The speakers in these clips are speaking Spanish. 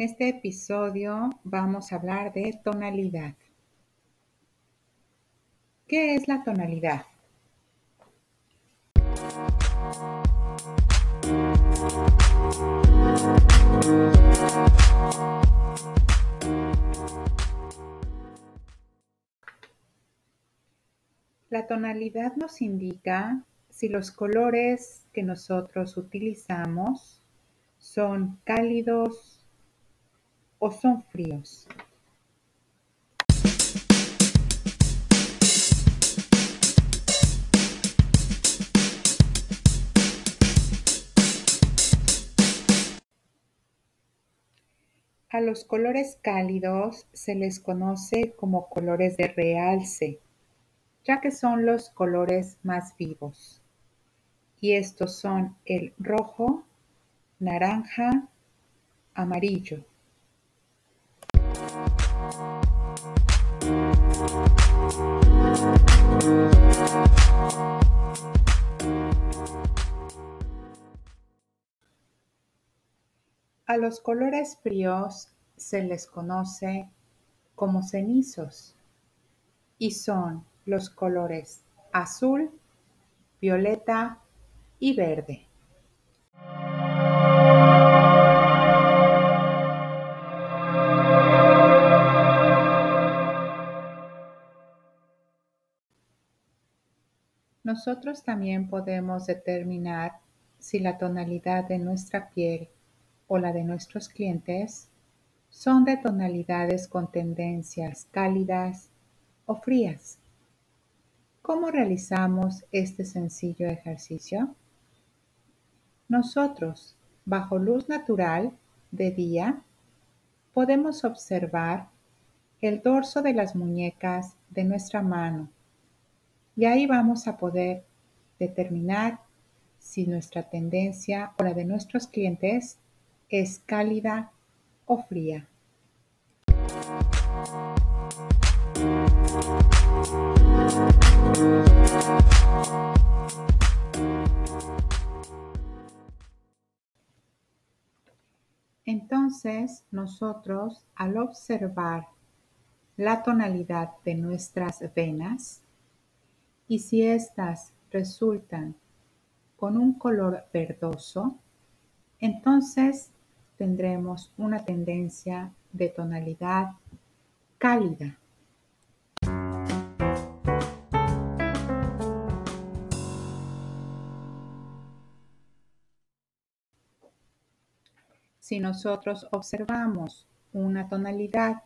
En este episodio vamos a hablar de tonalidad. ¿Qué es la tonalidad? La tonalidad nos indica si los colores que nosotros utilizamos son cálidos, o son fríos. A los colores cálidos se les conoce como colores de realce, ya que son los colores más vivos. Y estos son el rojo, naranja, amarillo. A los colores fríos se les conoce como cenizos y son los colores azul, violeta y verde. Nosotros también podemos determinar si la tonalidad de nuestra piel o la de nuestros clientes son de tonalidades con tendencias cálidas o frías. ¿Cómo realizamos este sencillo ejercicio? Nosotros, bajo luz natural de día, podemos observar el dorso de las muñecas de nuestra mano y ahí vamos a poder determinar si nuestra tendencia o la de nuestros clientes es cálida o fría. Entonces, nosotros al observar la tonalidad de nuestras venas, y si éstas resultan con un color verdoso, entonces tendremos una tendencia de tonalidad cálida. Si nosotros observamos una tonalidad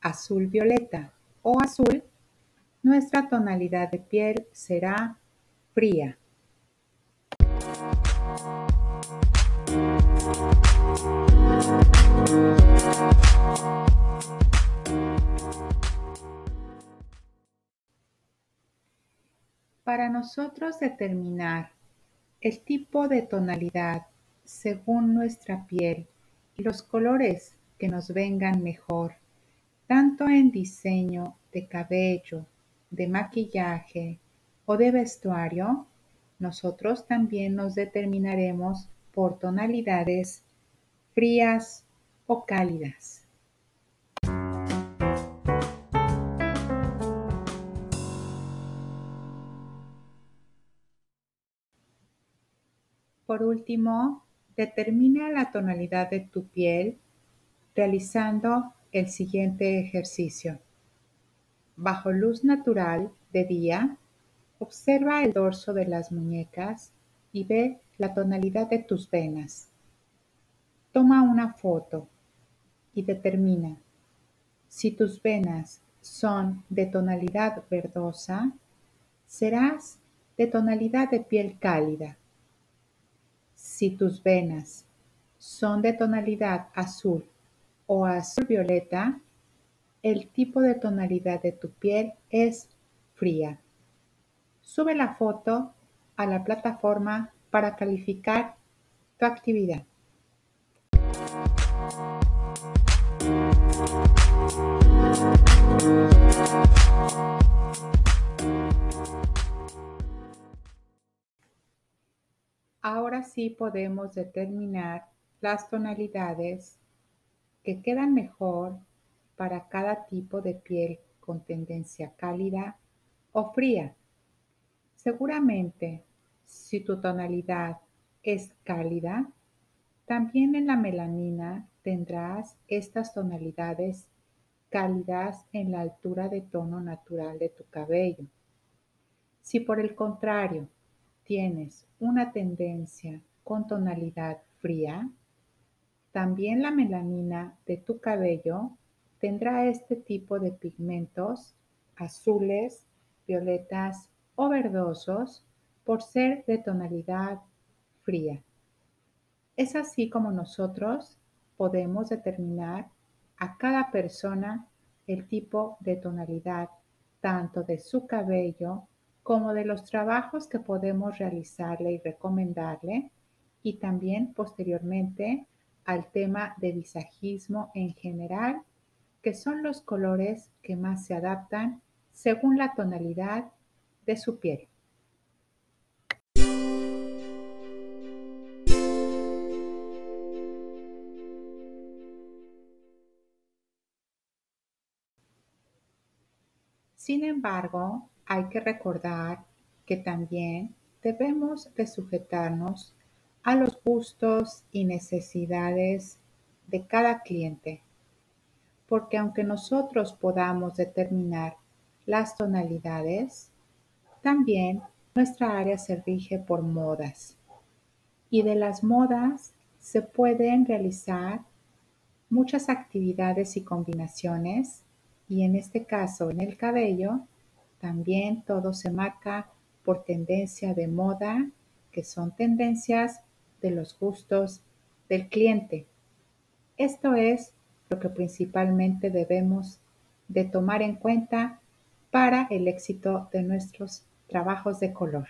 azul violeta o azul, nuestra tonalidad de piel será fría. Para nosotros determinar el tipo de tonalidad según nuestra piel y los colores que nos vengan mejor, tanto en diseño de cabello, de maquillaje o de vestuario, nosotros también nos determinaremos por tonalidades frías o cálidas. Por último, determina la tonalidad de tu piel realizando el siguiente ejercicio. Bajo luz natural de día, observa el dorso de las muñecas y ve la tonalidad de tus venas. Toma una foto y determina si tus venas son de tonalidad verdosa, serás de tonalidad de piel cálida. Si tus venas son de tonalidad azul o azul violeta, el tipo de tonalidad de tu piel es fría. Sube la foto a la plataforma para calificar tu actividad. Ahora sí podemos determinar las tonalidades que quedan mejor para cada tipo de piel con tendencia cálida o fría. Seguramente, si tu tonalidad es cálida, también en la melanina tendrás estas tonalidades cálidas en la altura de tono natural de tu cabello. Si por el contrario tienes una tendencia con tonalidad fría, también la melanina de tu cabello tendrá este tipo de pigmentos azules, violetas o verdosos por ser de tonalidad fría. Es así como nosotros podemos determinar a cada persona el tipo de tonalidad tanto de su cabello como de los trabajos que podemos realizarle y recomendarle y también posteriormente al tema de visajismo en general, que son los colores que más se adaptan según la tonalidad de su piel. Sin embargo, hay que recordar que también debemos de sujetarnos a los gustos y necesidades de cada cliente, porque aunque nosotros podamos determinar las tonalidades, también nuestra área se rige por modas y de las modas se pueden realizar muchas actividades y combinaciones y en este caso en el cabello también todo se marca por tendencia de moda que son tendencias de los gustos del cliente. Esto es lo que principalmente debemos de tomar en cuenta para el éxito de nuestros trabajos de color.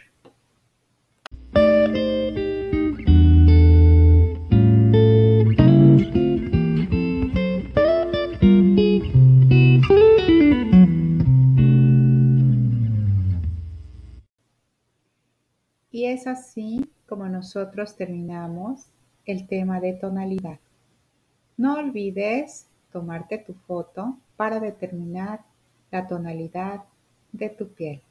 Y es así como nosotros terminamos el tema de tonalidad. No olvides tomarte tu foto para determinar la tonalidad de tu piel.